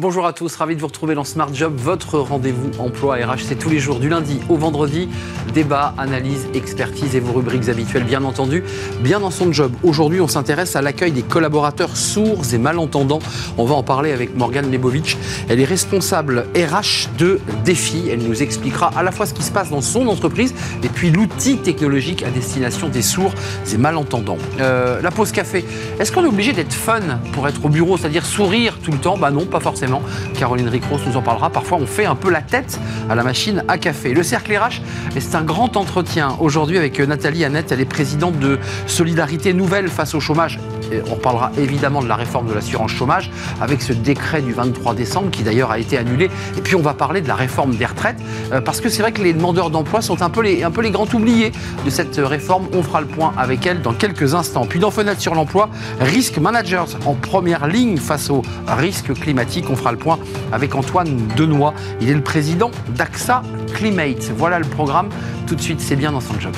Bonjour à tous, ravi de vous retrouver dans Smart Job, votre rendez-vous emploi RH. C'est tous les jours du lundi au vendredi. Débat, analyse, expertise et vos rubriques habituelles, bien entendu. Bien dans son job. Aujourd'hui, on s'intéresse à l'accueil des collaborateurs sourds et malentendants. On va en parler avec Morgane Lebovitch. Elle est responsable RH de Défi. Elle nous expliquera à la fois ce qui se passe dans son entreprise et puis l'outil technologique à destination des sourds et malentendants. Euh, la pause café. Est-ce qu'on est obligé d'être fun pour être au bureau, c'est-à-dire sourire tout le temps? Bah non, pas forcément. Caroline Ricros nous en parlera. Parfois, on fait un peu la tête à la machine à café. Le cercle RH, c'est un grand entretien aujourd'hui avec Nathalie Annette. Elle est présidente de Solidarité Nouvelle face au chômage. on parlera évidemment de la réforme de l'assurance chômage avec ce décret du 23 décembre qui d'ailleurs a été annulé. Et puis on va parler de la réforme des retraites euh, parce que c'est vrai que les demandeurs d'emploi sont un peu, les, grands oubliés de cette réforme. On fera le point avec elle dans quelques instants. Puis dans Fenêtre sur l'emploi, Risk Managers en première ligne face aux risques climatiques. Fera le point avec Antoine Denoy. Il est le président d'AXA Climate. Voilà le programme. Tout de suite, c'est bien dans son job.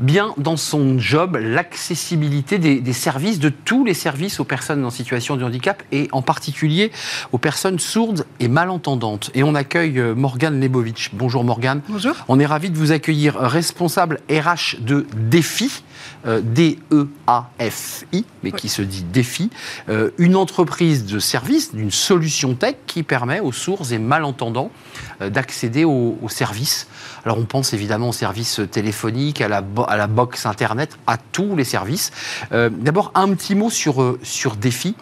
Bien dans son job l'accessibilité des, services, de tous les services aux personnes en situation de handicap et en particulier aux personnes sourdes et malentendantes. Et on accueille euh, Morgane Lebovitch. Bonjour Morgane. Bonjour. On est ravi de vous accueillir, responsable RH de Défi. Euh, D-E-A-F-I, mais qui se dit Défi, euh, une entreprise de service, d'une solution tech qui permet aux sourds et malentendants d'accéder aux, services alors on pense évidemment aux services téléphoniques, à la, à box Internet, à tous les services. Euh, d'abord, un petit mot sur, euh, sur Défi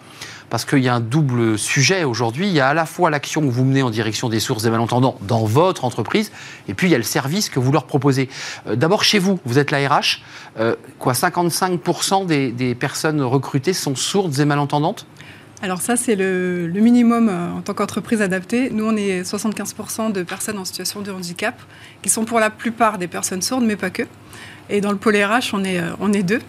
parce qu'il y a un double sujet aujourd'hui. Il y a à la fois l'action que vous menez en direction des sources et malentendants dans votre entreprise, et puis il y a le service que vous leur proposez. Euh, d'abord chez vous, vous êtes la RH, quoi, 55% des, des personnes recrutées sont sourdes et malentendantes? Alors ça, c'est le, minimum euh, en tant qu'entreprise adaptée. Nous, on est 75% de personnes en situation de handicap, qui sont pour la plupart des personnes sourdes, mais pas que. Et dans le pôle RH, on est, euh, on est deux.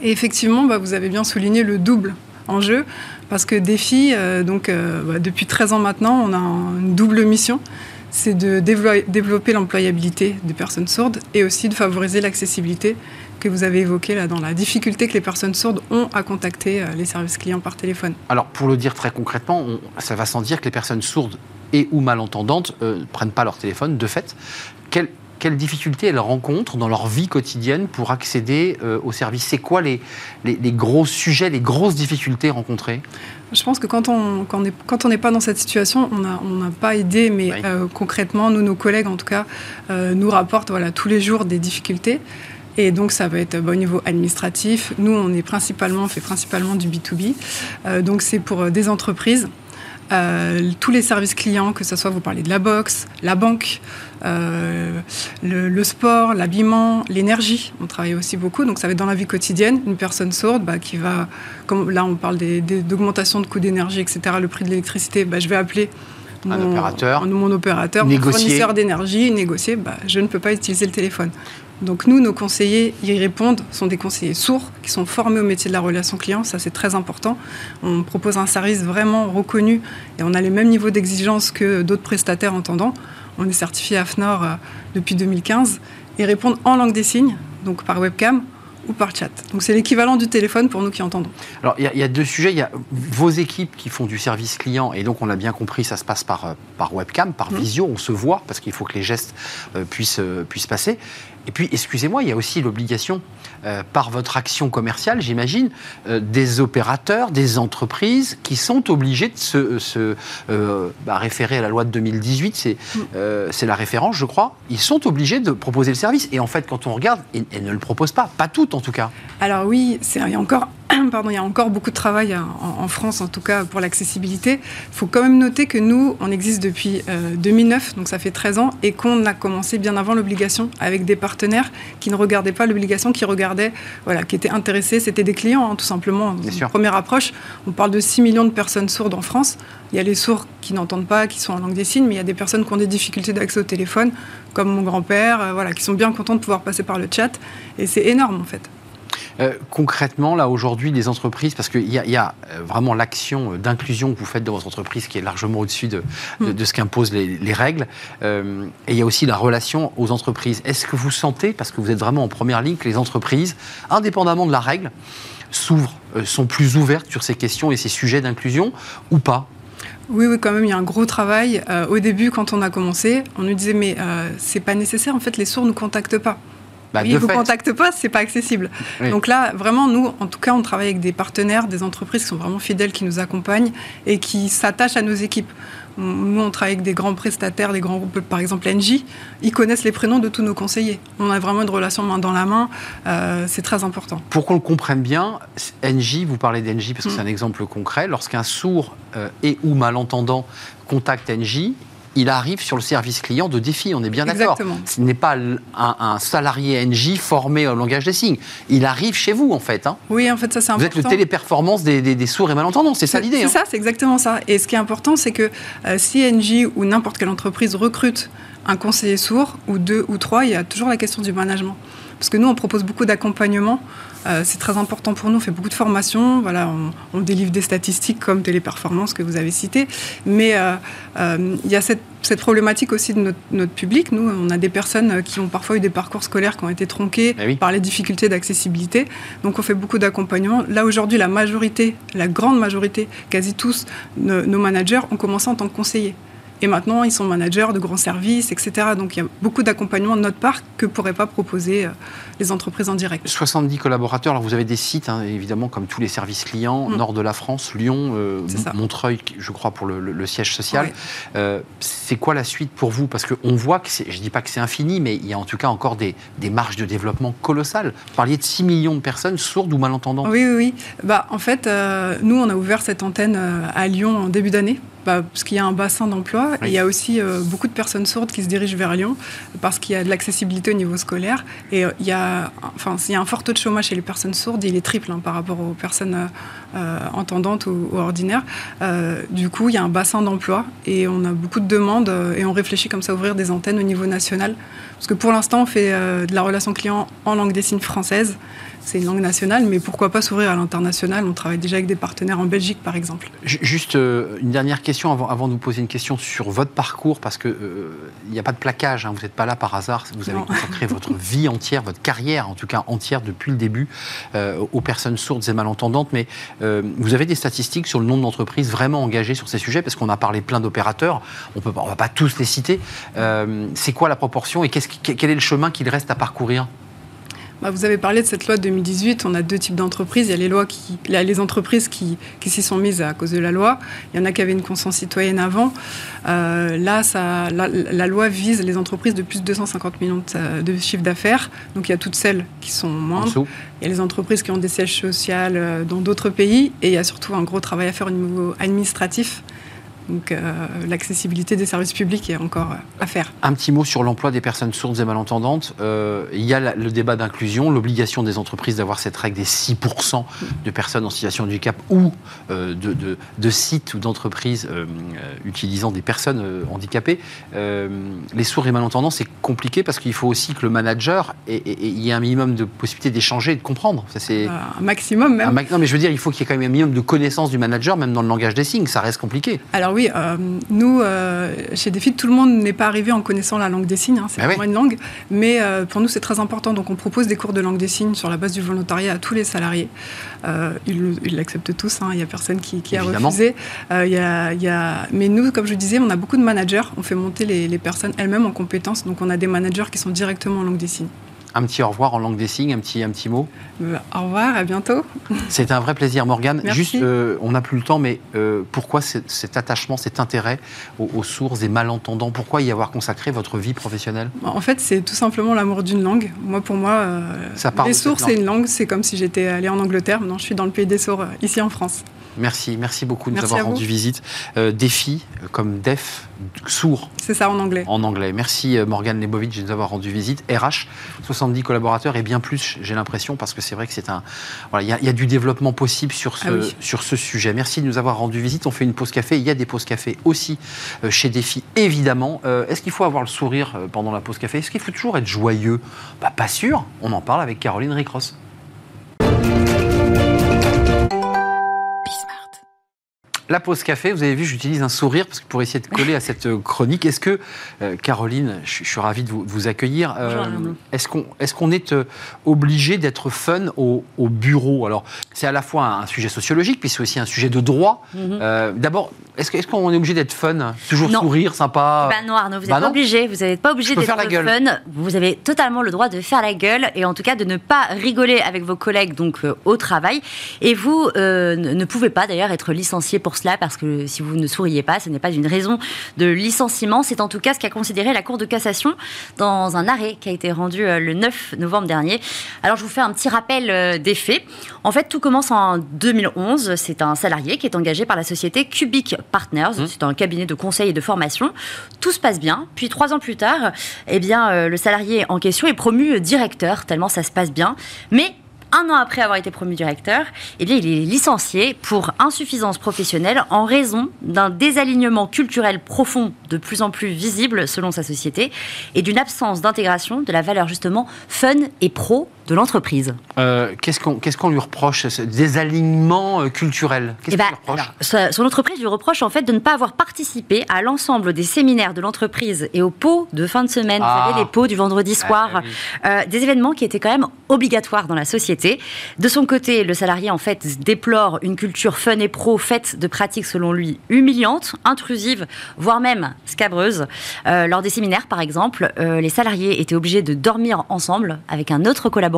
Et effectivement, bah, vous avez bien souligné le double enjeu, parce que Défi, euh, donc, bah, depuis 13 ans maintenant, on a une double mission c'est de développer l'employabilité des personnes sourdes et aussi de favoriser l'accessibilité que vous avez évoquée là dans la difficulté que les personnes sourdes ont à contacter euh, les services clients par téléphone. Alors pour le dire très concrètement, ça va sans dire que les personnes sourdes et ou malentendantes ne euh, prennent pas leur téléphone de fait. Quelle, quelles difficultés elles rencontrent dans leur vie quotidienne pour accéder euh, aux services C'est quoi les, les, gros sujets, les grosses difficultés rencontrées? Je pense que quand on quand on n'est pas dans cette situation, on n'a on pas aidé, mais euh, concrètement, nous, nos collègues en tout cas, euh, nous rapportent voilà, tous les jours des difficultés. Et donc, ça va être au niveau administratif. Nous, on est principalement, fait principalement du B2B. Euh, donc, c'est pour des entreprises. Tous les services clients, que ce soit vous parlez de la boxe, la banque, le, le, sport, l'habillement, l'énergie. On travaille aussi beaucoup, donc ça va être dans la vie quotidienne. Une personne sourde bah, qui va, comme là on parle d'augmentation de coûts d'énergie, etc., le prix de l'électricité, bah, je vais appeler mon, un opérateur, mon opérateur, négocier. fournisseur d'énergie, négocier, bah, je ne peux pas utiliser le téléphone. Donc nous, nos conseillers y répondent, sont des conseillers sourds qui sont formés au métier de la relation client, ça c'est très important. On propose un service vraiment reconnu et on a les mêmes niveaux d'exigence que d'autres prestataires entendants. On est certifié AFNOR euh, depuis 2015 et répondent en langue des signes, donc par webcam ou par chat. Donc c'est l'équivalent du téléphone pour nous qui entendons. Alors il y, a deux sujets. Il y a vos équipes qui font du service client et donc on a bien compris, ça se passe par, euh, par webcam, par mmh. visio, on se voit parce qu'il faut que les gestes euh, puissent, puissent passer. Et puis, excusez-moi, il y a aussi l'obligation, euh, par votre action commerciale, j'imagine, euh, des opérateurs, des entreprises qui sont obligés de se, euh, bah, référer à la loi de 2018, mm. c'est la référence, je crois. Ils sont obligés de proposer le service. Et en fait, quand on regarde, elles ne le proposent pas, pas toutes en tout cas. Alors oui, il y a encore Pardon, il y a encore beaucoup de travail en, France, en tout cas pour l'accessibilité. Il faut quand même noter que nous, on existe depuis 2009, donc ça fait 13 ans, et qu'on a commencé bien avant l'obligation avec des partenaires qui ne regardaient pas l'obligation, qui regardaient, voilà, qui étaient intéressés. C'était des clients, hein, tout simplement. Première approche, on parle de 6 millions de personnes sourdes en France. Il y a les sourds qui n'entendent pas, qui sont en langue des signes, mais il y a des personnes qui ont des difficultés d'accès au téléphone, comme mon grand-père, euh, voilà, qui sont bien contents de pouvoir passer par le chat. Et c'est énorme, en fait. Euh, concrètement, là, aujourd'hui, les entreprises, parce qu'il y, y, a euh, vraiment l'action d'inclusion que vous faites dans votre entreprise qui est largement au-dessus de, de, mm. ce qu'imposent les, les, règles. Euh, et il y a aussi la relation aux entreprises. Est-ce que vous sentez, parce que vous êtes vraiment en première ligne, que les entreprises, indépendamment de la règle, s'ouvrent, sont plus ouvertes sur ces questions et ces sujets d'inclusion ou pas? Oui, oui, quand même, il y a un gros travail. Euh, au début, quand on a commencé, on nous disait mais euh, c'est pas nécessaire. En fait, les sourds nous contactent pas. Bah, ils ne vous contactent pas, c'est pas accessible. Oui. Donc là, vraiment, nous, en tout cas, on travaille avec des partenaires, des entreprises qui sont vraiment fidèles, qui nous accompagnent et qui s'attachent à nos équipes. Nous, on travaille avec des grands prestataires, des grands groupes, par exemple NJ. Ils connaissent les prénoms de tous nos conseillers. On a vraiment une relation main dans la main. Euh, c'est très important. Pour qu'on le comprenne bien, NJ, vous parlez d'NJ parce que mm. c'est un exemple concret. Lorsqu'un sourd euh, et ou malentendant contacte NJ, il arrive sur le service client de défi, on est bien d'accord. Ce n'est pas un, un, salarié NJ formé au langage des signes. Il arrive chez vous, en fait. Hein. Oui, en fait, ça c'est important. Vous êtes le téléperformance des, des, des sourds et malentendants, c'est ça l'idée. C'est hein. ça, c'est exactement ça. Et ce qui est important, c'est que euh, si NJ ou n'importe quelle entreprise recrute un conseiller sourd, ou deux ou trois, il y a toujours la question du management. Parce que nous, on propose beaucoup d'accompagnement. Euh, c'est très important pour nous. On fait beaucoup de formations. Voilà, on, on délivre des statistiques comme téléperformance que vous avez cité. Mais euh, euh, il y a cette, cette, problématique aussi de notre, notre, public. Nous, on a des personnes qui ont parfois eu des parcours scolaires qui ont été tronqués oui. par les difficultés d'accessibilité. Donc, on fait beaucoup d'accompagnement. Là, aujourd'hui, la majorité, la grande majorité, quasi tous nos, nos managers ont commencé en tant que conseillers. Et maintenant, ils sont managers de grands services, etc. Donc il y a beaucoup d'accompagnement de notre part que ne pourraient pas proposer les entreprises en direct. 70 collaborateurs, alors vous avez des sites, hein, évidemment, comme tous les services clients, mmh. nord de la France, Lyon, euh, Montreuil, je crois, pour le, le, le siège social. Euh, c'est quoi la suite pour vous? Parce qu'on voit que, je ne dis pas que c'est infini, mais il y a en tout cas encore des, des, marges de développement colossales. Vous parliez de 6 millions de personnes sourdes ou malentendantes? Oui, oui, oui. Bah, en fait, euh, nous, on a ouvert cette antenne à Lyon en début d'année bah, parce qu'il y a un bassin d'emploi oui. et il y a aussi beaucoup de personnes sourdes qui se dirigent vers Lyon parce qu'il y a de l'accessibilité au niveau scolaire et il, y a, enfin, il y a un fort taux de chômage chez les personnes sourdes, il est triple hein, par rapport aux personnes euh, entendantes ou, ou ordinaires. du coup, il y a un bassin d'emploi et on a beaucoup de demandes et on réfléchit comme ça à ouvrir des antennes au niveau national parce que pour l'instant, on fait de la relation client en langue des signes française c'est une langue nationale, mais pourquoi pas s'ouvrir à l'international? On travaille déjà avec des partenaires en Belgique, par exemple. Juste euh, une dernière question avant, avant, de vous poser une question sur votre parcours, parce qu'il n'y euh, a pas de plaquage, hein, vous n'êtes pas là par hasard, vous avez non. consacré votre vie entière, votre carrière en tout cas entière depuis le début euh, aux personnes sourdes et malentendantes, mais vous avez des statistiques sur le nombre d'entreprises vraiment engagées sur ces sujets, parce qu'on a parlé plein d'opérateurs, on ne va pas tous les citer. C'est quoi la proportion et qu quel est le chemin qu'il reste à parcourir? Bah, vous avez parlé de cette loi de 2018. On a deux types d'entreprises. Il y a les, lois qui, les entreprises qui, qui s'y sont mises à cause de la loi. Il y en a qui avaient une conscience citoyenne avant. Euh, là, ça, la, la, loi vise les entreprises de plus de 250 millions de, de chiffre d'affaires. Donc il y a toutes celles qui sont moindres. Il y a les entreprises qui ont des sièges sociaux euh, dans d'autres pays. Et il y a surtout un gros travail à faire au niveau administratif donc euh, l'accessibilité des services publics est encore euh, à faire. Un petit mot sur l'emploi des personnes sourdes et malentendantes. Euh, il y a la, le débat d'inclusion, l'obligation des entreprises d'avoir cette règle des 6% de personnes en situation de handicap ou euh, de, de, de, sites ou d'entreprises utilisant des personnes handicapées. les sourds et malentendants, c'est compliqué parce qu'il faut aussi que le manager ait, ait, ait, y ait un minimum de possibilités d'échanger et de comprendre. Ça, c'est un maximum même. Un ma non, mais je veux dire, il faut qu'il y ait quand même un minimum de connaissance du manager, même dans le langage des signes. Ça reste compliqué. Alors oui, euh, nous, euh, chez Defit, tout le monde n'est pas arrivé en connaissant la langue des signes, hein, c'est ah vraiment oui. une langue, mais euh, pour nous c'est très important, donc on propose des cours de langue des signes sur la base du volontariat à tous les salariés. ils l'acceptent tous, hein, il n'y a personne qui, qui a refusé. Y a, y a... Mais nous, comme je disais, on a beaucoup de managers, on fait monter les, les personnes elles-mêmes en compétences, donc on a des managers qui sont directement en langue des signes un petit au revoir en langue des signes, un petit, un petit mot euh, Au revoir, à bientôt. C'est un vrai plaisir, Morgane. Merci. Juste, euh, on n'a plus le temps, mais euh, pourquoi cet attachement, cet intérêt aux, aux, sourds et malentendants? Pourquoi y avoir consacré votre vie professionnelle? En fait, c'est tout simplement l'amour d'une langue. Moi, pour moi, euh, les sourds, c'est une langue. C'est comme si j'étais allée en Angleterre. Maintenant, je suis dans le pays des sourds, ici en France. Merci, merci beaucoup de nous avoir rendu visite. Euh, défi, comme DEF, sourd. C'est ça en anglais. En anglais. Merci Morgane Lebovitch de nous avoir rendu visite. RH, 70 collaborateurs et bien plus, j'ai l'impression, parce que c'est vrai que c'est un. Voilà, il y, y, a du développement possible sur ce, ah oui. sur ce sujet. Merci de nous avoir rendu visite. On fait une pause café. Il y a des pauses café aussi euh, chez Défi, évidemment. Euh, Est-ce qu'il faut avoir le sourire pendant la pause café? Est-ce qu'il faut toujours être joyeux? Bah, Pas sûr. On en parle avec Caroline Ricross. La pause café, vous avez vu, j'utilise un sourire parce que pour essayer de coller à cette euh, chronique. Est-ce que, euh, Caroline, je, suis ravi de vous, accueillir. Euh, est-ce qu'on est, est obligé d'être fun au, bureau? Alors, c'est à la fois un, sujet sociologique, puis c'est aussi un sujet de droit. Mhm. D'abord, est-ce qu'on est, obligé d'être fun? Toujours sourire, sympa? Bah non, Arnaud, vous n'êtes bah pas obligé. Vous n'êtes pas obligé d'être fun. Vous avez totalement le droit de faire la gueule et en tout cas de ne pas rigoler avec vos collègues donc au travail. Et vous ne pouvez pas d'ailleurs être licencié pour cela, parce que si vous ne souriez pas, ce n'est pas une raison de licenciement. C'est en tout cas ce qu'a considéré la Cour de cassation dans un arrêt qui a été rendu euh, le 9 novembre dernier. Alors je vous fais un petit rappel euh, des faits. En fait, tout commence en 2011. C'est un salarié qui est engagé par la société Cubic Partners. Mmh. C'est un cabinet de conseil et de formation. Tout se passe bien. Puis trois ans plus tard, eh bien, euh, le salarié en question est promu directeur, tellement ça se passe bien. Mais un an après avoir été promu directeur, eh il est licencié pour insuffisance professionnelle en raison d'un désalignement culturel profond de plus en plus visible selon sa société et d'une absence d'intégration de la valeur justement fun et pro de l'entreprise. Euh, qu'est-ce qu'on lui reproche, ce désalignement euh, culturel? Qu'est-ce eh ben, reproche? Son entreprise lui reproche en fait de ne pas avoir participé à l'ensemble des séminaires de l'entreprise et aux pots de fin de semaine, vous savez, ah. les pots du vendredi soir, euh, des événements qui étaient quand même obligatoires dans la société. De son côté, le salarié en fait déplore une culture fun et pro faite de pratiques selon lui humiliantes, intrusives, voire même scabreuses. lors des séminaires, par exemple, les salariés étaient obligés de dormir ensemble avec un autre collaborateur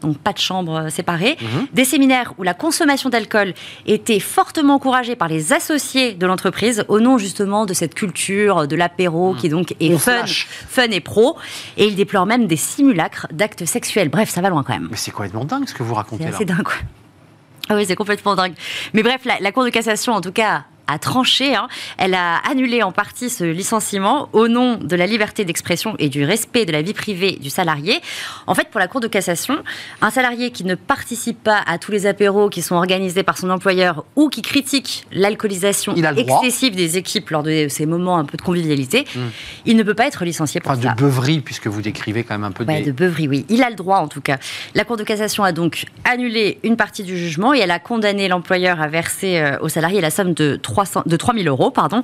donc pas de chambre séparée. Mhm. Des séminaires où la consommation d'alcool était fortement encouragée par les associés de l'entreprise au nom justement de cette culture de l'apéro mhm. qui donc est fun, fun et pro. Et il déplore même des simulacres d'actes sexuels. Bref, ça va loin quand même. Mais c'est complètement dingue ce que vous racontez là. C'est dingue. Ah oui, c'est complètement dingue. Mais bref, la Cour de cassation, en tout cas, a tranché. Hein. Elle a annulé en partie ce licenciement au nom de la liberté d'expression et du respect de la vie privée du salarié. En fait, pour la Cour de cassation, un salarié qui ne participe pas à tous les apéros qui sont organisés par son employeur ou qui critique l'alcoolisation excessive des équipes lors de ces moments un peu de convivialité, hmm. il ne peut pas être licencié pour enfin, De beuverie, puisque vous décrivez quand même un peu de... de beuverie, oui. Il a le droit, en tout cas. La Cour de cassation a donc annulé une partie du jugement et elle a condamné l'employeur à verser euh, au salarié la somme de 3 de 3 000 euros. Pardon.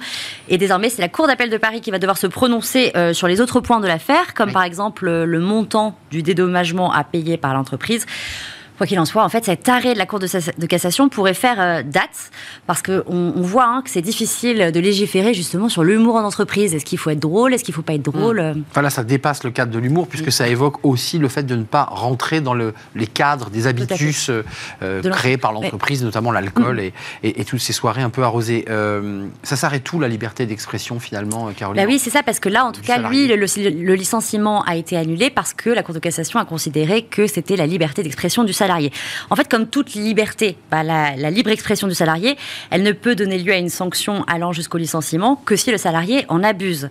Et désormais, c'est la Cour d'appel de Paris qui va devoir se prononcer euh, sur les autres points de l'affaire, comme par exemple le montant du dédommagement à payer par l'entreprise. Quoi qu'il en soit, en fait, cet arrêt de la Cour de, cassation pourrait faire euh, date, parce qu'on on voit hein, que c'est difficile de légiférer justement sur l'humour en entreprise. Est-ce qu'il faut être drôle? Est-ce qu'il ne faut pas être drôle? Mmh. Enfin là, ça dépasse le cadre de l'humour, puisque ça évoque aussi le fait de ne pas rentrer dans le, les cadres des habitus euh, euh, créés par l'entreprise, notamment l'alcool mmh. et, et, toutes ces soirées un peu arrosées. ça s'arrête tout, la liberté d'expression, finalement, Caroline? Bah Oui, c'est ça, parce que là, en tout cas, lui, le, le, licenciement a été annulé parce que la Cour de cassation a considéré que c'était la liberté d'expression du salarié. En fait, comme toute liberté, bah, la, libre expression du salarié, elle ne peut donner lieu à une sanction allant jusqu'au licenciement que si le salarié en abuse.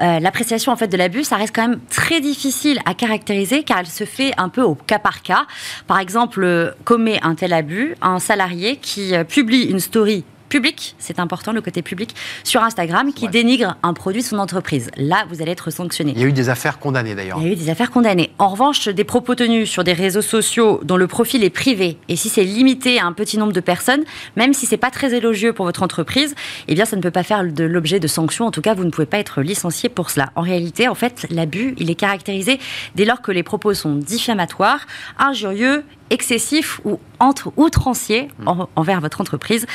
Euh, l'appréciation en fait de l'abus, ça reste quand même très difficile à caractériser car elle se fait un peu au cas par cas. Par exemple, euh, commet un tel abus un salarié qui euh, publie une story public, c'est important, le côté public, sur Instagram qui dénigre un produit de son entreprise. Là, vous allez être sanctionné. Il y a eu des affaires condamnées d'ailleurs. Il y a eu des affaires condamnées. En revanche, des propos tenus sur des réseaux sociaux dont le profil est privé et si c'est limité à un petit nombre de personnes, même si c'est pas très élogieux pour votre entreprise, eh bien ça ne peut pas faire de l'objet de sanctions. En tout cas, vous ne pouvez pas être licencié pour cela. En réalité, en fait, l'abus, il est caractérisé dès lors que les propos sont diffamatoires, injurieux, excessifs ou outranciers mmh. envers votre entreprise.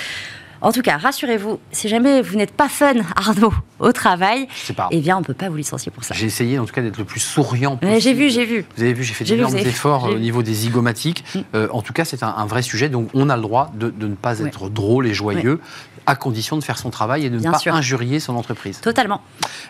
En tout cas, rassurez-vous, si jamais vous n'êtes pas fun, Arnaud, au travail, eh bien, on ne peut pas vous licencier pour ça. J'ai essayé, en tout cas, d'être le plus souriant possible. J'ai vu, j'ai vu. Vous avez vu, j'ai fait d'énormes efforts au niveau des zygomatiques. Mm. Euh, en tout cas, c'est un, vrai sujet, donc on a le droit de, ne pas être drôle et joyeux, à condition de faire son travail et de ne pas injurier son entreprise. Totalement.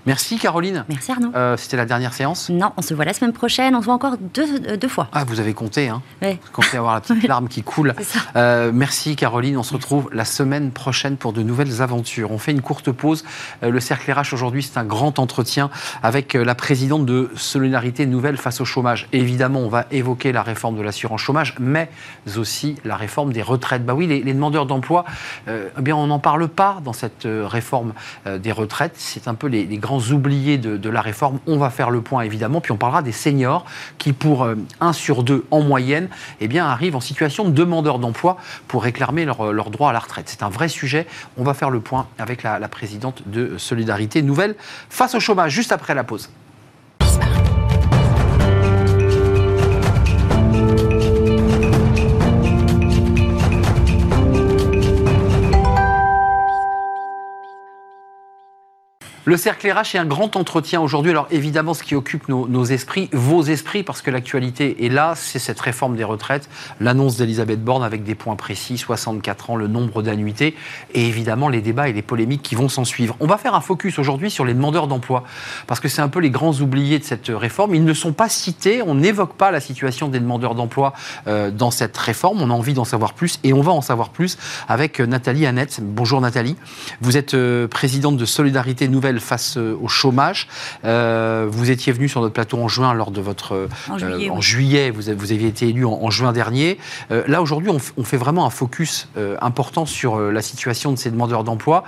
Merci, Caroline. Merci, Arnaud. Euh, c'était la dernière séance Non, on se voit la semaine prochaine. On se voit encore deux, euh, deux fois. Ah, vous avez compté, hein ouais. Comptez avoir la petite larme qui coule. merci, Caroline. On se retrouve la semaine prochaine pour de nouvelles aventures. On fait une courte pause. Euh, le cercle RH aujourd'hui, c'est un grand entretien avec euh, la présidente de Solidarité Nouvelle face au chômage. évidemment, on va évoquer la réforme de l'assurance chômage, mais aussi la réforme des retraites. Bah oui, les, demandeurs d'emploi, euh, eh bien, on n'en parle pas dans cette réforme des retraites. C'est un peu les, grands oubliés de, la réforme. On va faire le point, évidemment, puis on parlera des seniors qui, pour un sur deux en moyenne, eh bien, arrivent en situation de demandeur d'emploi pour réclamer leur, leur droit à la retraite. C'est un vrai sujet. On va faire le point avec la présidente de Solidarité Nouvelle face au chômage, juste après la pause. Le cercle RH est un grand entretien aujourd'hui. Alors évidemment, ce qui occupe nos, esprits, vos esprits, parce que l'actualité est là, c'est cette réforme des retraites, l'annonce d'Elisabeth Borne avec des points précis, 64 ans, le nombre d'annuités, et évidemment les débats et les polémiques qui vont s'en suivre. On va faire un focus aujourd'hui sur les demandeurs d'emploi, parce que c'est un peu les grands oubliés de cette réforme. Ils ne sont pas cités, on n'évoque pas la situation des demandeurs d'emploi euh, dans cette réforme. On a envie d'en savoir plus, et on va en savoir plus avec Nathalie Annette. Bonjour Nathalie. Vous êtes euh, présidente de Solidarité Nouvelle face euh, au chômage. Euh, vous étiez venu sur notre plateau en juin lors de votre... En juillet, en juillet vous, vous, aviez été élu en, juin dernier. là, aujourd'hui, on, on, fait vraiment un focus important sur la situation de ces demandeurs d'emploi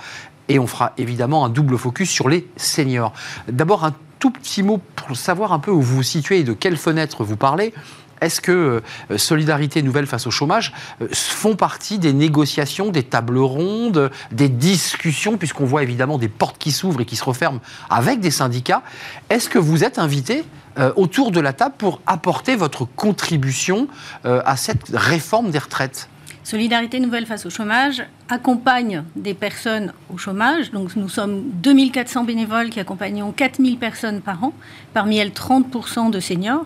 et on fera évidemment un double focus sur les seniors. D'abord, un tout petit mot pour savoir un peu où vous vous situez et de quelle fenêtre vous parlez. Est-ce que euh, Solidarité Nouvelle face au chômage euh, font partie des négociations, des tables rondes, des discussions, puisqu'on voit évidemment des portes qui s'ouvrent et qui se referment avec des syndicats Est-ce que vous êtes invité euh, autour de la table pour apporter votre contribution à cette réforme des retraites? Solidarité Nouvelle face au chômage accompagne des personnes au chômage. Donc nous sommes 2400 bénévoles qui accompagnons 4000 personnes par an, parmi elles 30% de seniors.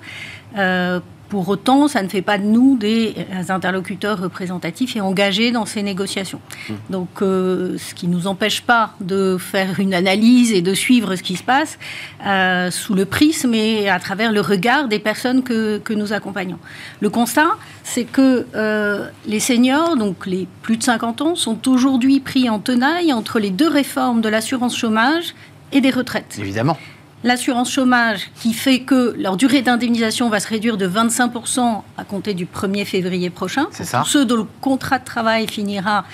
Pour autant, ça ne fait pas de nous des interlocuteurs représentatifs et engagés dans ces négociations. Mmh. Donc, euh, ce qui ne nous empêche pas de faire une analyse et de suivre ce qui se passe euh, sous le prisme et à travers le regard des personnes que, que nous accompagnons. Le constat, c'est que euh, les seniors, donc les plus de 50 ans, sont aujourd'hui pris en tenaille entre les deux réformes de l'assurance chômage et des retraites. Évidemment l'assurance chômage qui fait que leur durée d'indemnisation va se réduire de 25% à compter du 1er février prochain. C'est ça. Ceux dont le contrat de travail finira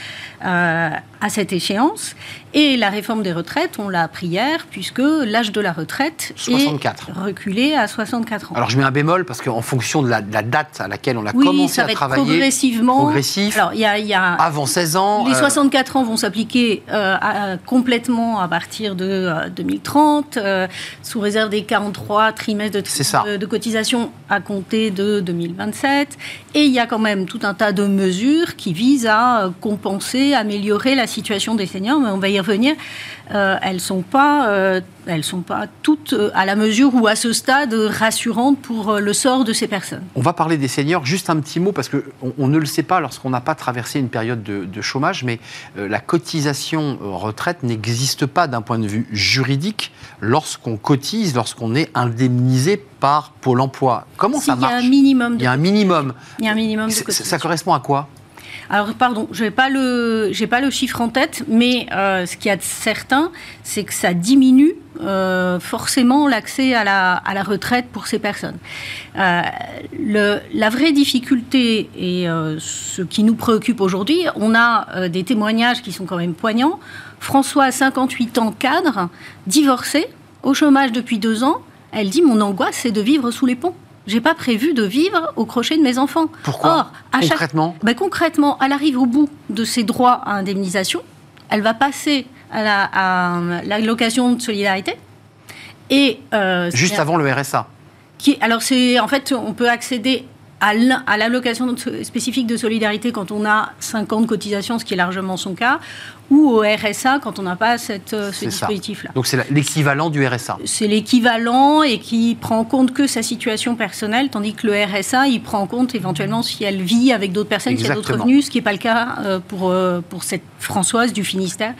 euh, à cette échéance. Et la réforme des retraites, on l'a appris hier, puisque l'âge de la retraite est reculé à 64 ans. Alors je mets un bémol parce qu'en fonction de la, date à laquelle on a commencé à travailler, progressivement. Progressif. Alors il y, a, avant 16 ans. Les 64 euh, ans vont s'appliquer euh, complètement à partir de 2030, sous réserve des 43 trimestres de, de, de cotisation à compter de 2027. Et il y a quand même tout un tas de mesures qui visent à compenser, améliorer la situation des seniors, mais on va y revenir. Euh, elles ne sont, pas, euh, elles sont pas toutes euh, à la mesure ou à ce stade rassurantes pour le sort de ces personnes. On va parler des seniors. Juste un petit mot, parce qu'on on ne le sait pas lorsqu'on n'a pas traversé une période de, de chômage, mais la cotisation retraite n'existe pas d'un point de vue juridique lorsqu'on cotise, lorsqu'on est indemnisé par Pôle emploi. Comment ça marche Il y a un minimum. Il y a un minimum. Il y a un minimum de cotisation. Ça correspond à quoi? Alors, pardon, je n'ai pas, le, chiffre en tête, mais euh, ce qu'il y a de certain, c'est que ça diminue euh, forcément l'accès à la, retraite pour ces personnes. Euh, la vraie difficulté et ce qui nous préoccupe aujourd'hui, on a des témoignages qui sont quand même poignants. François, 58 ans, cadre, divorcé, au chômage depuis deux ans. Elle dit Mon angoisse, c'est de vivre sous les ponts j'ai pas prévu de vivre au crochet de mes enfants. Pourquoi Concrètement? Ben, Concrètement, elle arrive au bout de ses droits à indemnisation. Elle va passer à l'allocation de solidarité. Et, euh, Juste avant le RSA. Qui, alors, c'est en fait, on peut accéder à l'allocation spécifique de solidarité quand on a 5 ans de cotisation, ce qui est largement son cas, ou au RSA quand on n'a pas cette, euh, ce dispositif-là. Donc c'est l'équivalent du RSA C'est l'équivalent et qui prend en compte que sa situation personnelle, tandis que le RSA, il prend en compte éventuellement si elle vit avec d'autres personnes, si elle a d'autres revenus, ce qui n'est pas le cas euh, pour, euh, pour cette Françoise du Finistère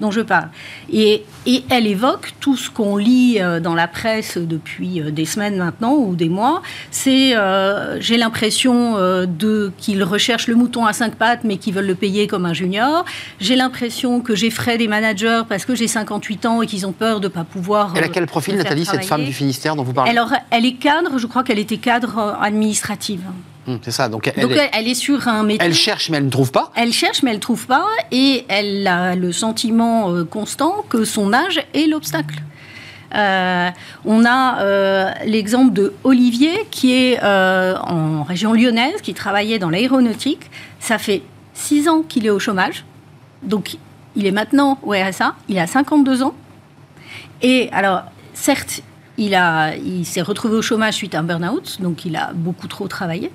dont je parle. Et, et elle évoque tout ce qu'on lit dans la presse depuis des semaines maintenant ou des mois. C'est, j'ai l'impression de qu'ils recherchent le mouton à cinq pattes, mais qu'ils veulent le payer comme un junior. J'ai l'impression que j'effraie des managers parce que j'ai 58 ans et qu'ils ont peur de ne pas pouvoir. Elle a quel profil, euh, Nathalie, cette femme du Finistère dont vous parlez? Alors, elle est cadre, je crois qu'elle était cadre euh, administrative. Hum, c'est ça. Donc, elle, est, elle, est, sur un métier. Elle cherche, mais elle ne trouve pas? Elle cherche, mais elle ne trouve pas. Et elle a le sentiment euh, constant que son âge est l'obstacle. On a l'exemple de Olivier qui est en région lyonnaise, qui travaillait dans l'aéronautique. Ça fait six ans qu'il est au chômage Donc, il est maintenant au RSA, il a 52 ans. Et alors, certes, il, il s'est retrouvé au chômage suite à un burn-out, donc il a beaucoup trop travaillé.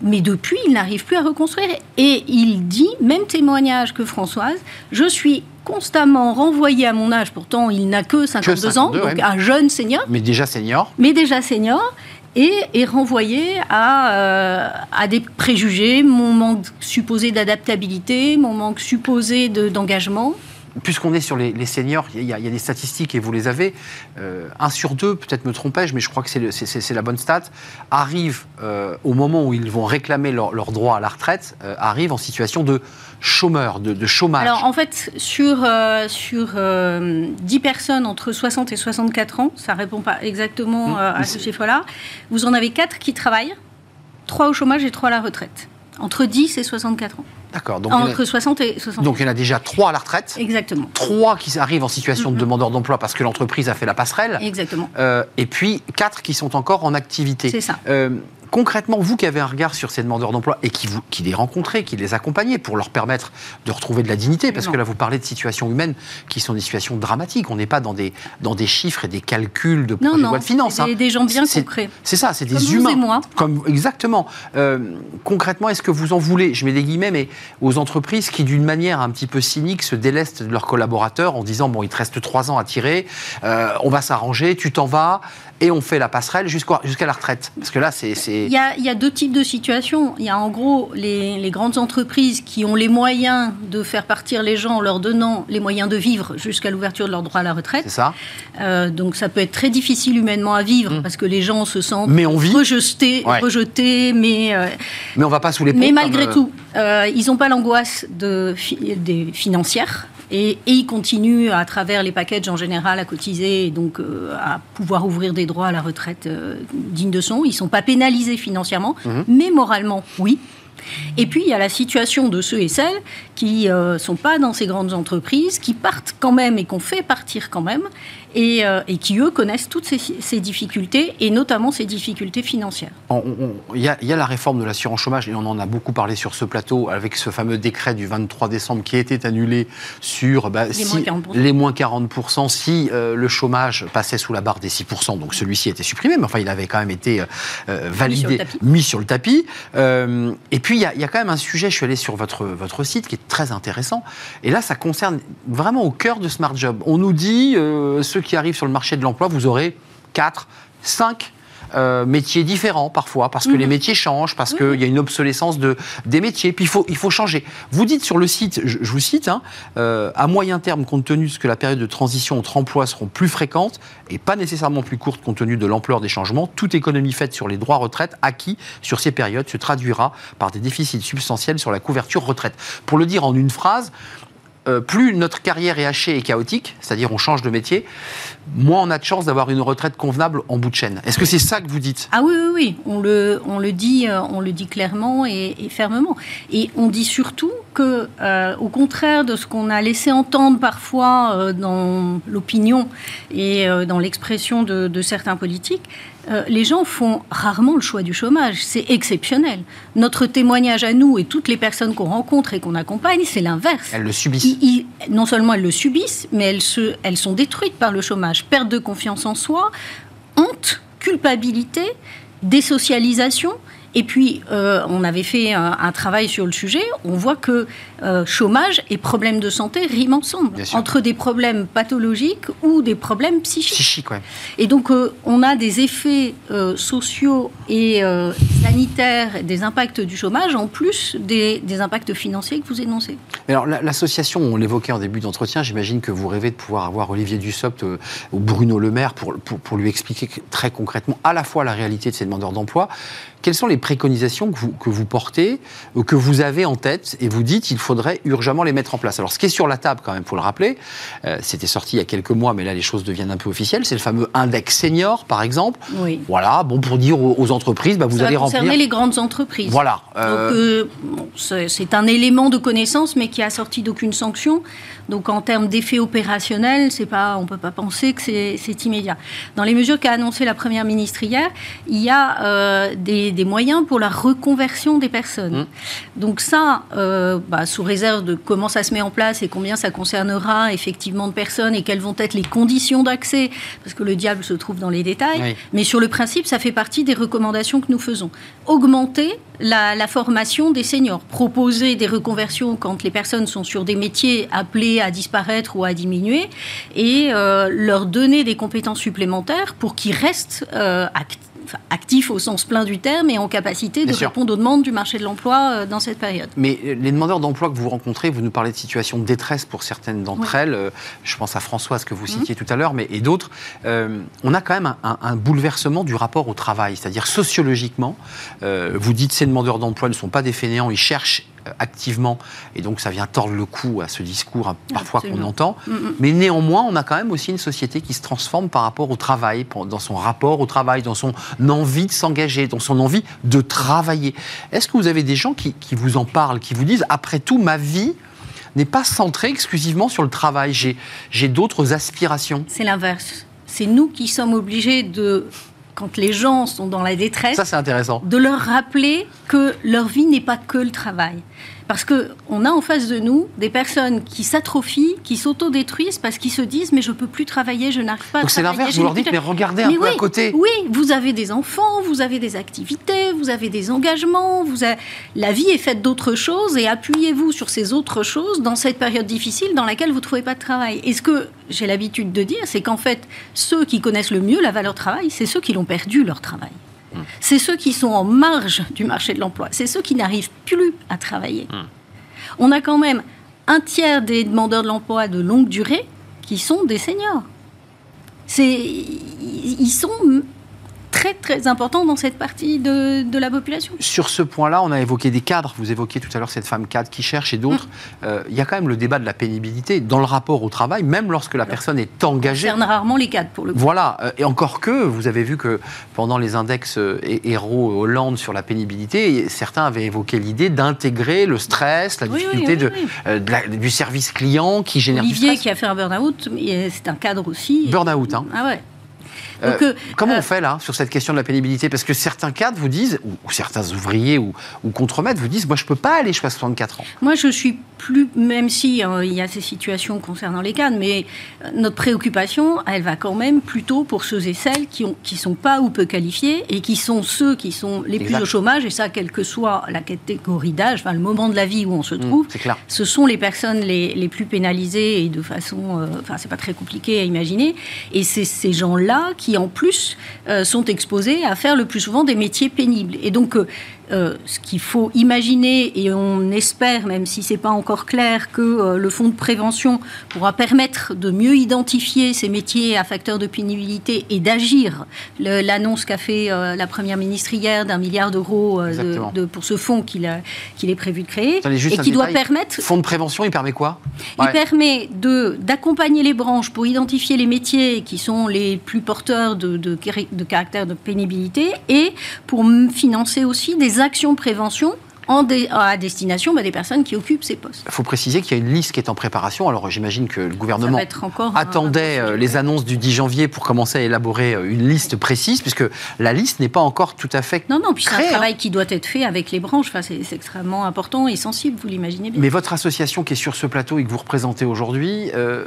Mais depuis, il n'arrive plus à reconstruire. Et il dit, même témoignage que Françoise, je suis constamment renvoyé à mon âge, pourtant il n'a que 52, ans, donc un jeune senior. Mais déjà senior. Mais déjà senior et est renvoyé à, euh, à des préjugés, mon manque supposé d'adaptabilité, mon manque supposé d'engagement puisqu'on est sur les, seniors, il y, a, des statistiques et vous les avez. Euh, un sur deux, peut-être me trompais-je, mais je crois que c'est la bonne stat, arrive euh, au moment où ils vont réclamer leur, droit à la retraite, euh, arrive en situation de chômeur, de, chômage. Alors en fait, sur, sur 10 personnes entre 60 et 64 ans, ça ne répond pas exactement mmh. à ce chiffre-là, vous en avez 4 qui travaillent, 3 au chômage et 3 à la retraite. Entre 10 et 64 ans. D'accord. Donc Entre 60 et 60. Donc il y en a déjà trois à la retraite. Exactement. Trois qui arrivent en situation de mm-hmm. demandeur d'emploi parce que l'entreprise a fait la passerelle. Exactement. Euh, et puis quatre qui sont encore en activité. C'est ça. Euh, concrètement, vous qui avez un regard sur ces demandeurs d'emploi et qui, vous, qui les rencontrez, qui les accompagnez pour leur permettre de retrouver de la dignité, parce que là, vous parlez de situations humaines qui sont des situations dramatiques. On n'est pas dans des, dans des chiffres et des calculs de de loi de finances. C'est hein. des gens bien concrets. C'est ça, c'est des humains. Vous et moi. Comme, exactement. Euh, concrètement, est-ce que vous en voulez, je mets des guillemets, mais aux entreprises qui, d'une manière un petit peu cynique, se délestent de leurs collaborateurs en disant bon, il te reste trois ans à tirer, euh, on va s'arranger, tu t'en vas, et on fait la passerelle jusqu'à la retraite. Parce que là, c'est. Il, il, y a deux types de situations. Il y a en gros les, les, grandes entreprises qui ont les moyens de faire partir les gens en leur donnant les moyens de vivre jusqu'à l'ouverture de leur droit à la retraite. C'est ça. Euh, donc ça peut être très difficile humainement à vivre mmh. parce que les gens se sentent mais on vit. rejetés, rejetés mais. Euh, mais on va pas sous les ponts. Mais malgré euh, tout, ils n'ont pas l'angoisse de, des financières. Et, ils continuent, à travers les packages en général, à cotiser et donc euh, à pouvoir ouvrir des droits à la retraite euh, dignes de son. Ils ne sont pas pénalisés financièrement, mhm. mais moralement, oui. Et puis, il y a la situation de ceux et celles qui ne euh, sont pas dans ces grandes entreprises, qui partent quand même et qu'on fait partir quand même, euh, et, qui, eux, connaissent toutes ces, difficultés, et notamment ces difficultés financières. Il y, a la réforme de l'assurance chômage, et on en a beaucoup parlé sur ce plateau, avec ce fameux décret du 23 décembre qui a été annulé sur bah, les, si, moins 40%. les, moins 40%, si euh, le chômage passait sous la barre des 6%, donc celui-ci a été supprimé, mais enfin, il avait quand même été euh, validé, mis sur le tapis. et puis, il y, a, il y, a, quand même un sujet, je suis allé sur votre, votre site, qui est très intéressant, et là, ça concerne vraiment au cœur de Smart Job. On nous dit, ceux qui arrivent sur le marché de l'emploi, vous aurez 4, 5 euh, métiers différents parfois, parce que les mhm. métiers changent, parce qu'il y a une obsolescence de, des métiers, puis il faut, il faut changer. Vous dites sur le site, je, vous cite, hein, euh, à moyen terme, compte tenu de ce que la période de transition entre emplois seront plus fréquentes et pas nécessairement plus courtes compte tenu de l'ampleur des changements, toute économie faite sur les droits retraite acquis sur ces périodes se traduira par des déficits substantiels sur la couverture retraite. Pour le dire en une phrase, euh, plus notre carrière est hachée et chaotique, c'est-à-dire on change de métier, moins on a de chances d'avoir une retraite convenable en bout de chaîne. Est-ce que c'est ça que vous dites? Ah oui, oui, oui. On le, on le, dit, euh, on le dit clairement et, fermement. Et on dit surtout que, euh, au contraire de ce qu'on a laissé entendre parfois dans l'opinion et dans l'expression de, de certains politiques, euh, les gens font rarement le choix du chômage. C'est exceptionnel. Notre témoignage à nous et toutes les personnes qu'on rencontre et qu'on accompagne, c'est l'inverse. Elles le subissent. non seulement elles le subissent, mais elles, se, elles sont détruites par le chômage. Perte de confiance en soi, honte, culpabilité, désocialisation. Et puis, euh, on avait fait un, travail sur le sujet. On voit que euh, chômage et problèmes de santé riment ensemble, entre des problèmes pathologiques ou des problèmes psychiques. Psychique, Et donc, euh, on a des effets sociaux et sanitaires, des impacts du chômage, en plus des, impacts financiers que vous énoncez. Alors, l'association, on l'évoquait en début d'entretien, j'imagine que vous rêvez de pouvoir avoir Olivier Dussopt ou Bruno Le Maire pour, pour, pour lui expliquer très concrètement à la fois la réalité de ces demandeurs d'emploi quelles sont les préconisations que vous, que vous portez, ou que vous avez en tête, et vous dites qu'il faudrait urgemment les mettre en place Alors, ce qui est sur la table, quand même, pour le rappeler, euh, c'était sorti il y a quelques mois, mais là, les choses deviennent un peu officielles, c'est le fameux index senior, par exemple. Oui. Voilà, bon, pour dire aux, entreprises, bah, vous Ça allez va concerner les grandes entreprises. Voilà. Euh, euh, c'est un élément de connaissance, mais qui a sorti d'aucune sanction. Donc, en termes d'effet opérationnel, c'est pas, on ne peut pas penser que c'est immédiat. Dans les mesures qu'a annoncé la Première ministre hier, il y a des des, moyens pour la reconversion des personnes. Mmh. Donc ça, euh, bah, sous réserve de comment ça se met en place et combien ça concernera effectivement de personnes et quelles vont être les conditions d'accès, parce que le diable se trouve dans les détails. Mais sur le principe, ça fait partie des recommandations que nous faisons. Augmenter la, formation des seniors, proposer des reconversions quand les personnes sont sur des métiers appelés à disparaître ou à diminuer, et euh, leur donner des compétences supplémentaires pour qu'ils restent euh, actifs au sens plein du terme et en capacité de répondre aux demandes du marché de l'emploi euh, dans cette période. Mais les demandeurs d'emploi que vous rencontrez, vous nous parlez de situation de détresse pour certaines d'entre elles. Je pense à Françoise que vous mhm. citiez tout à l'heure, mais et d'autres. on a quand même un, bouleversement du rapport au travail, c'est-à-dire sociologiquement. vous dites ces demandeurs d'emploi ne sont pas des fainéants, ils cherchent euh, activement, et donc ça vient tordre le cou à ce discours hein, parfois qu'on entend. Mm, mm. Mais néanmoins, on a quand même aussi une société qui se transforme par rapport au travail, dans son rapport au travail, dans son envie de s'engager, dans son envie de travailler. Est-ce que vous avez des gens qui, qui vous en parlent, qui vous disent, après tout, ma vie, n'est pas centrée exclusivement sur le travail. J'ai d'autres aspirations? C'est l'inverse. C'est nous qui sommes obligés de quand les gens sont dans la détresse, ça c'est intéressant, de leur rappeler que leur vie n'est pas que le travail. Parce qu'on a en face de nous des personnes qui s'atrophient, qui s'autodétruisent parce qu'ils se disent mais je peux plus travailler, je n'arrive pas à Donc c'est l'inverse, vous leur dites mais regardez un peu à côté. Oui, vous avez des enfants, vous avez des activités, vous avez des engagements, vous la vie est faite d'autres choses et appuyez-vous sur ces autres choses dans cette période difficile dans laquelle vous ne trouvez pas de travail. Et ce que j'ai l'habitude de dire, c'est qu'en fait, ceux qui connaissent le mieux la valeur travail, c'est ceux qui l'ont perdu leur travail. C'est ceux qui sont en marge du marché de l'emploi. C'est ceux qui n'arrivent plus à travailler. Hmm. On a quand même un tiers des demandeurs de l'emploi de longue durée qui sont des seniors. ils sont très très important dans cette partie de, de la population. Sur ce point-là, on a évoqué des cadres. Vous évoquiez tout à l'heure cette femme cadre qui cherche et d'autres. Mm. Euh, il y a quand même le débat de la pénibilité dans le rapport au travail, même lorsque la personne est engagée. concerne rarement les cadres pour le coup. Voilà. Euh, et encore que, vous avez vu que pendant les index euh, héros Hollande sur la pénibilité, certains avaient évoqué l'idée d'intégrer le stress, la difficulté de, du service client qui génère Olivier qui a fait un burn-out, c'est un cadre aussi. Burn-out, hein. Ah ouais. Euh, comment on euh, fait là sur cette question de la pénibilité? Parce que certains cadres vous disent, ou, certains ouvriers ou, ou contremaîtres vous disent, moi je ne peux pas aller jusqu'à 64 ans. Moi je suis plus, même si euh, il y a ces situations concernant les cadres, mais notre préoccupation, elle va quand même plutôt pour ceux et celles qui ne qui sont pas ou peu qualifiés et qui sont ceux qui sont les plus au chômage, et ça quelle que soit la catégorie d'âge, enfin le moment de la vie où on se mmh, trouve, ce sont les personnes les, les, plus pénalisées et de façon, enfin c'est pas très compliqué à imaginer, et c'est ces gens-là qui qui en plus euh, sont exposés à faire le plus souvent des métiers pénibles. Et donc, euh, ce qu'il faut imaginer, et on espère, même si c'est pas encore clair, que euh, le fonds de prévention pourra permettre de mieux identifier ces métiers à facteurs de pénibilité et d'agir. L'annonce qu'a fait euh, la première ministre hier d'un milliard d'euros de, pour ce fonds qu'il est prévu de créer et qui doit permettre. Fonds de prévention, il permet quoi? Il permet d'accompagner les branches pour identifier les métiers qui sont les plus porteurs de, de, de caractère de pénibilité et pour financer aussi des actions prévention en à destination bah, des personnes qui occupent ces postes. Il faut préciser qu'il y a une liste qui est en préparation. Alors j'imagine que le gouvernement attendait euh, les annonces du 10 janvier pour commencer à élaborer euh, une liste précise, puisque la liste n'est pas encore tout à fait Non, non, puis c'est un travail qui doit être fait avec les branches. Enfin, c'est extrêmement important et sensible, vous l'imaginez bien. Mais votre association qui est sur ce plateau et que vous représentez aujourd'hui, euh,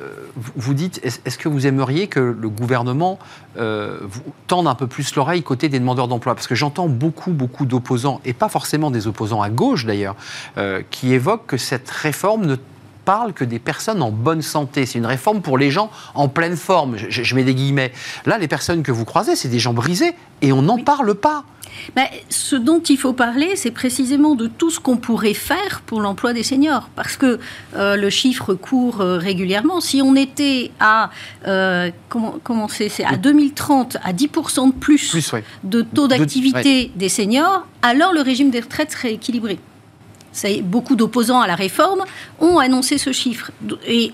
vous dites, est-ce que vous aimeriez que le gouvernement vous tende un peu plus l'oreille côté des demandeurs d'emploi Parce que j'entends beaucoup, beaucoup d'opposants, et pas forcément des opposants à gauche d'ailleurs, euh, qui évoque que cette réforme ne parle que des personnes en bonne santé. C'est une réforme pour les gens en pleine forme. Je, mets des guillemets. Là, les personnes que vous croisez, c'est des gens brisés et on n'en parle pas. Ben, ce dont il faut parler, c'est précisément de tout ce qu'on pourrait faire pour l'emploi des seniors. Parce que euh, le chiffre court euh, régulièrement. Si on était à, comment, c'est, à 2030 à 10% de plus, de taux d'activité des seniors, alors le régime des retraites serait équilibré beaucoup d'opposants à la réforme ont annoncé ce chiffre. Et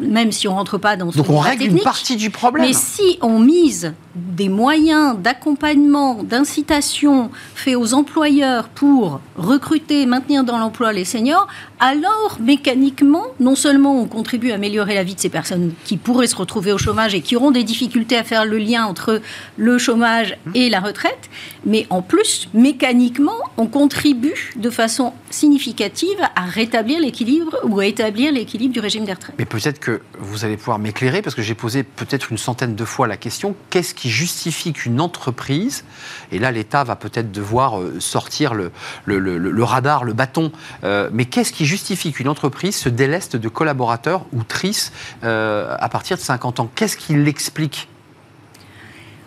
même si on rentre pas dans ce Donc on règle une partie du problème. Mais si on mise des moyens d'accompagnement, d'incitation faits aux employeurs pour recruter, maintenir dans l'emploi les seniors, alors mécaniquement, non seulement on contribue à améliorer la vie de ces personnes qui pourraient se retrouver au chômage et qui auront des difficultés à faire le lien entre le chômage et la retraite, mais en plus, mécaniquement, on contribue de façon significative à rétablir l'équilibre ou à établir l'équilibre du régime des retraites. Mais peut-être que vous allez pouvoir m'éclairer, parce que j'ai posé peut-être une centaine de fois la question, qu'est-ce qui justifie qu'une entreprise, et là l'État va peut-être devoir euh, sortir le, le, radar, le bâton, euh, mais qu'est-ce qui justifie qu'une entreprise se déleste de collaborateurs ou trisse euh, à partir de 50 ans? Qu'est-ce qui l'explique?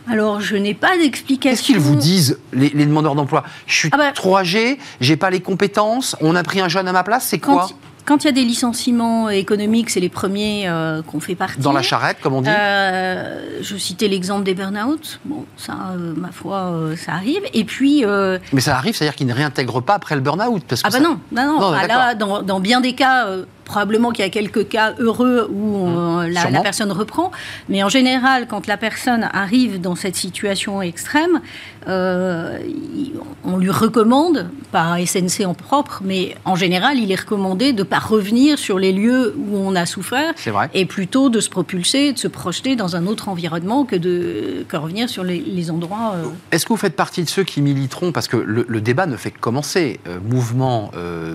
Alors, je n'ai pas d'explication. Qu'est-ce qu'ils vous disent, les, demandeurs d'emploi? Je suis ah bah trop âgé, j'ai pas les compétences, on a pris un jeune à ma place, c'est quoi? quand il y a des licenciements économiques, c'est les premiers euh, qu'on fait partie. Dans la charrette, comme on dit euh, Je citais l'exemple des burn-out. Bon, ça, euh, ma foi, ça arrive. Et puis. Mais ça arrive, c'est-à-dire qu'ils ne réintègrent pas après le burn-out Ah, bah non, non, non. Ah, là, dans, dans, bien des cas, probablement qu'il y a quelques cas heureux où mmh. la, personne reprend, mais en général, quand la personne arrive dans cette situation extrême, euh, on lui recommande, pas SNC en propre, mais en général, il est recommandé de ne pas revenir sur les lieux où on a souffert, et plutôt de se propulser, de se projeter dans un autre environnement que de que revenir sur les, endroits. Euh. Est-ce que vous faites partie de ceux qui militeront, parce que le, débat ne fait que commencer, euh, mouvement,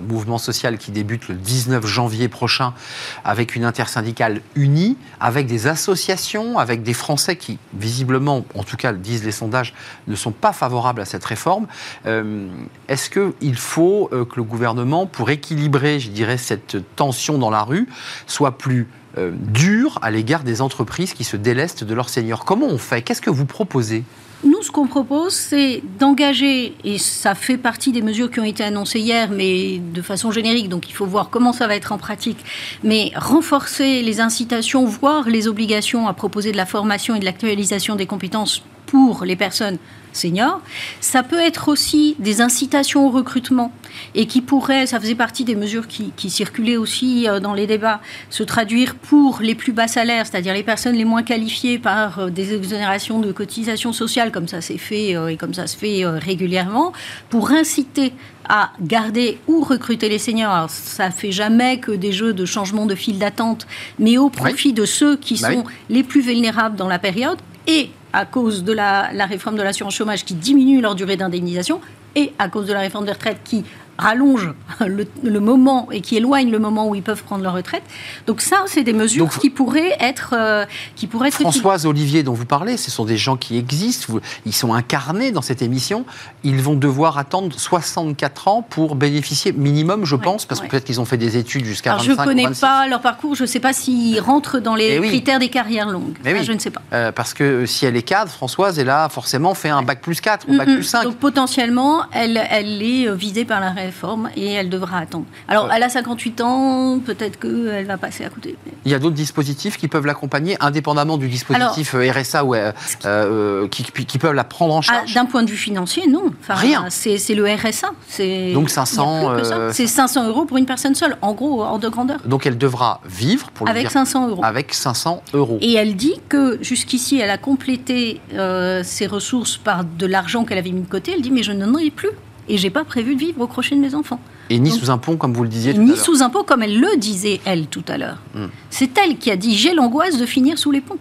mouvement social qui débute le 19 janvier avec une intersyndicale unie, avec des associations, avec des Français qui, visiblement, en tout cas disent les sondages, ne sont pas favorables à cette réforme. Euh, est-ce qu'il faut euh, que le gouvernement, pour équilibrer, je dirais, cette tension dans la rue, soit plus euh, dur à l'égard des entreprises qui se délestent de leurs seniors? Comment on fait? Qu'est-ce que vous proposez? Nous, ce qu'on propose, c'est d'engager, et ça fait partie des mesures qui ont été annoncées hier, mais de façon générique, donc il faut voir comment ça va être en pratique, mais renforcer les incitations, voire les obligations à proposer de la formation et de l'actualisation des compétences pour les personnes seniors. Ça peut être aussi des incitations au recrutement et qui pourraient, ça faisait partie des mesures qui, circulaient aussi euh, dans les débats, se traduire pour les plus bas salaires, c'est-à-dire les personnes les moins qualifiées par euh, des exonérations de cotisations sociales, comme ça s'est fait euh, et comme ça se fait régulièrement, pour inciter à garder ou recruter les seniors. Alors, ça fait jamais que des jeux de changement de file d'attente, mais au profit de ceux qui bah sont les plus vulnérables dans la période et à cause de la, réforme de l'assurance chômage qui diminue leur durée d'indemnisation et à cause de la réforme des retraites qui rallonge le, moment et qui éloigne le moment où ils peuvent prendre leur retraite. Donc ça, c'est des mesures qui pourraient être, euh, qui pourraient être Françoise Olivier, dont vous parlez, ce sont des gens qui existent, ils sont incarnés dans cette émission. Ils vont devoir attendre 64 ans pour bénéficier minimum, je pense, parce que peut-être qu'ils ont fait des études jusqu'à 25 Je ne connais pas leur parcours, je ne sais pas s'ils rentrent dans les critères des carrières longues. Mais je ne sais pas. Euh, parce que si elle est cadre, Françoise, elle a forcément fait un bac plus 4 ou bac plus 5. Donc potentiellement, elle, elle est euh, visée par la réforme et elle devra attendre. Alors, elle a 58 ans, peut-être qu'elle va passer à côté. Il y a d'autres dispositifs qui peuvent l'accompagner, indépendamment du dispositif euh, RSA ou, euh, euh, qui, qui, peuvent la prendre en ah, charge? D'un point de vue financier, non. Rien. C'est le RSA. Donc 500. C'est 500 euros pour une personne seule, en gros, hors de grandeur. Donc elle devra vivre pour avec 500 euros. Avec 500 euros. Et elle dit que jusqu'ici, elle a complété ses ressources par de l'argent qu'elle avait mis de côté. Elle dit mais je n'en ai plus et j'ai pas prévu de vivre au crochet de mes enfants. Et ni sous un pont, comme vous le disiez tout Ni sous un pont, comme elle le disait, elle, tout à l'heure. Hmm. C'est elle qui a dit J'ai l'angoisse de finir sous les ponts.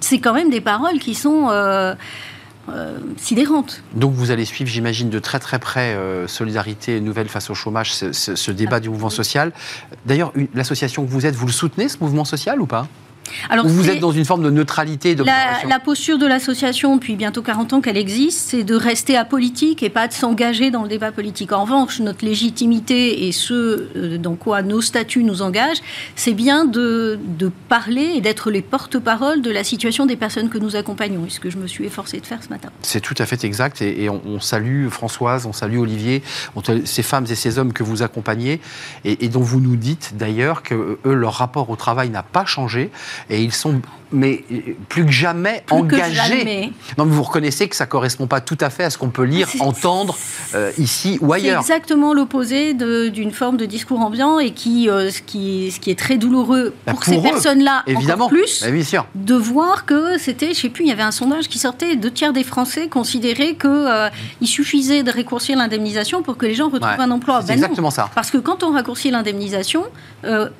C'est quand même des paroles qui sont. Euh, euh, sidérantes. Donc vous allez suivre, j'imagine, de très très près euh, Solidarité Nouvelle face au chômage, ce, débat du mouvement social. D'ailleurs, l'association que vous êtes, vous le soutenez, ce mouvement social ou pas? Alors, vous êtes dans une forme de neutralité la, la posture de l'association, depuis bientôt 40 ans qu'elle existe, c'est de rester apolitique et pas de s'engager dans le débat politique. En revanche, notre légitimité et ce euh, dans quoi nos statuts nous engagent, c'est bien de, de, parler et d'être les porte-parole de la situation des personnes que nous accompagnons, et ce que je me suis efforcée de faire ce matin. C'est tout à fait exact, et, on, salue Françoise, on salue Olivier, ces femmes et ces hommes que vous accompagnez, et, et dont vous nous dites d'ailleurs que eux, leur rapport au travail n'a pas changé. Et ils sont mais plus que jamais engagés. Non, mais vous reconnaissez que ça correspond pas tout à fait à ce qu'on peut lire, entendre euh, ici ou ailleurs. C'est exactement l'opposé d'une forme de discours ambiant et qui, euh, ce, qui, ce qui est très douloureux bah, pour, ces personnes-là, évidemment, encore plus, bah, bien sûr. de voir que c'était, je sais plus, il y avait un sondage qui sortait, deux tiers des Français considéraient qu'il euh, il suffisait de raccourcir l'indemnisation pour que les gens retrouvent un emploi. C'est ben exactement ça. Parce que quand on raccourcit l'indemnisation,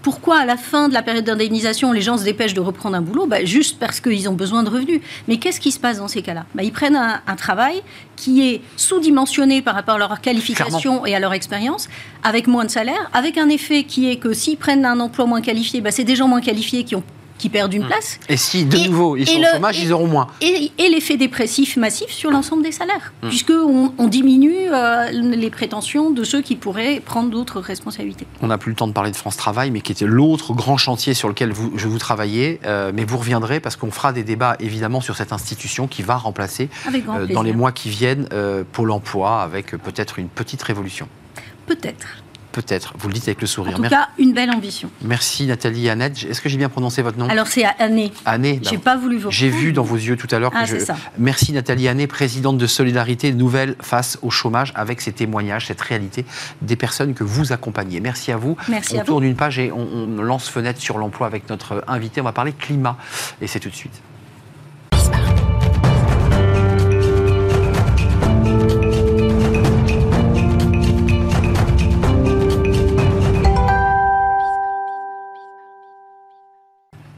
pourquoi à la fin de la période d'indemnisation, les gens se dépêchent de reprendre un boulot? Ben, Juste parce qu'ils ont besoin de revenus. Mais qu'est-ce qui se passe dans ces cas-là? Ben, Ils prennent un, travail qui est sous-dimensionné par rapport à leur qualification et à leur expérience, avec moins de salaire, avec un effet qui est que s'ils prennent un emploi moins qualifié, ben, c'est des gens moins qualifiés qui ont qui perdent une hmm. place. Et si, de nouveau, ils sont au chômage, ils auront moins. Et, l'effet dépressif massif sur l'ensemble des salaires, hmm. puisqu'on on diminue euh, les prétentions de ceux qui pourraient prendre d'autres responsabilités. On n'a plus le temps de parler de France Travail, mais qui était l'autre grand chantier sur lequel vous, je vous travaillez. Euh, mais vous reviendrez parce qu'on fera des débats, évidemment, sur cette institution qui va remplacer, euh, dans les mois qui viennent, Pôle emploi, avec peut-être une petite révolution. Peut-être. Peut-être, vous le dites avec le sourire. En tout cas, une belle ambition. Merci Nathalie Annette. Est-ce que j'ai bien prononcé votre nom? Alors c'est Année. Année. J'ai pas voulu vous. J'ai vu dans vos yeux tout à l'heure. Ah, c'est ça. Merci Nathalie Année, présidente de Solidarité Nouvelle face au chômage, avec ces témoignages, cette réalité des personnes que vous accompagnez. Merci à vous. Merci on tourne une page et on lance fenêtre sur l'emploi avec notre invité. On va parler climat et c'est tout de suite.